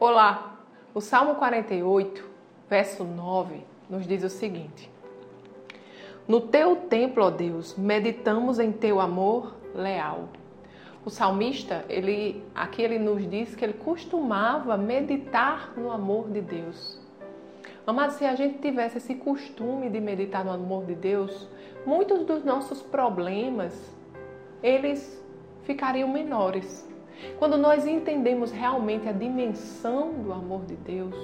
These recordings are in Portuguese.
Olá! O Salmo 48, verso 9, nos diz o seguinte: No teu templo, ó Deus, meditamos em teu amor leal. O salmista, ele aqui ele nos diz que ele costumava meditar no amor de Deus. Amados, se a gente tivesse esse costume de meditar no amor de Deus, muitos dos nossos problemas eles ficariam menores. Quando nós entendemos realmente a dimensão do amor de Deus,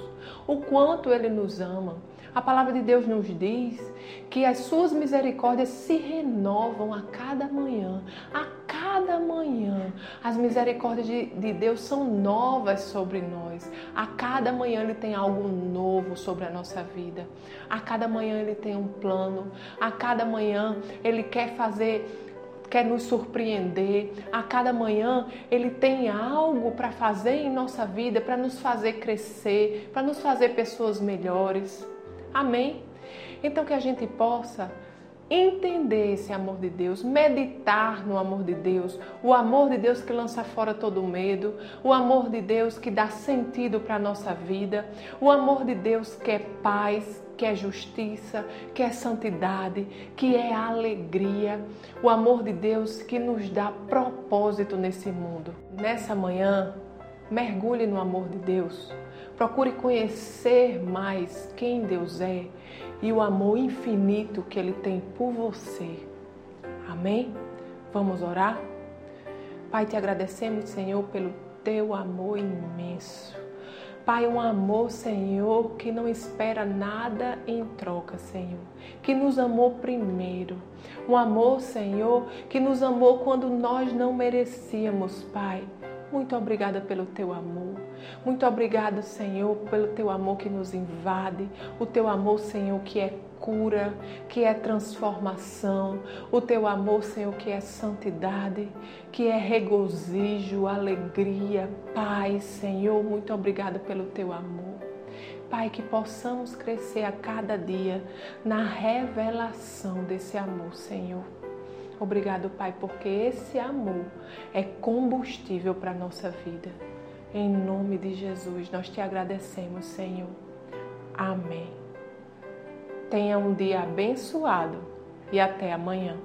o quanto Ele nos ama, a palavra de Deus nos diz que as suas misericórdias se renovam a cada manhã. A cada manhã, as misericórdias de, de Deus são novas sobre nós. A cada manhã Ele tem algo novo sobre a nossa vida. A cada manhã Ele tem um plano. A cada manhã Ele quer fazer quer nos surpreender. A cada manhã Ele tem algo para fazer em nossa vida, para nos fazer crescer, para nos fazer pessoas melhores. Amém? Então que a gente possa entender esse amor de Deus, meditar no amor de Deus, o amor de Deus que lança fora todo medo, o amor de Deus que dá sentido para a nossa vida, o amor de Deus que é paz, que é justiça, que é santidade, que é alegria, o amor de Deus que nos dá propósito nesse mundo. Nessa manhã, mergulhe no amor de Deus. Procure conhecer mais quem Deus é e o amor infinito que Ele tem por você. Amém? Vamos orar? Pai, te agradecemos, Senhor, pelo teu amor imenso. Pai, um amor, Senhor, que não espera nada em troca, Senhor, que nos amou primeiro. Um amor, Senhor, que nos amou quando nós não merecíamos, Pai. Muito obrigada pelo teu amor. Muito obrigada, Senhor, pelo teu amor que nos invade, o teu amor, Senhor, que é cura, que é transformação, o teu amor, Senhor, que é santidade, que é regozijo, alegria, paz, Senhor. Muito obrigada pelo teu amor. Pai, que possamos crescer a cada dia na revelação desse amor, Senhor. Obrigado, Pai, porque esse amor é combustível para a nossa vida. Em nome de Jesus, nós te agradecemos, Senhor. Amém. Tenha um dia abençoado e até amanhã.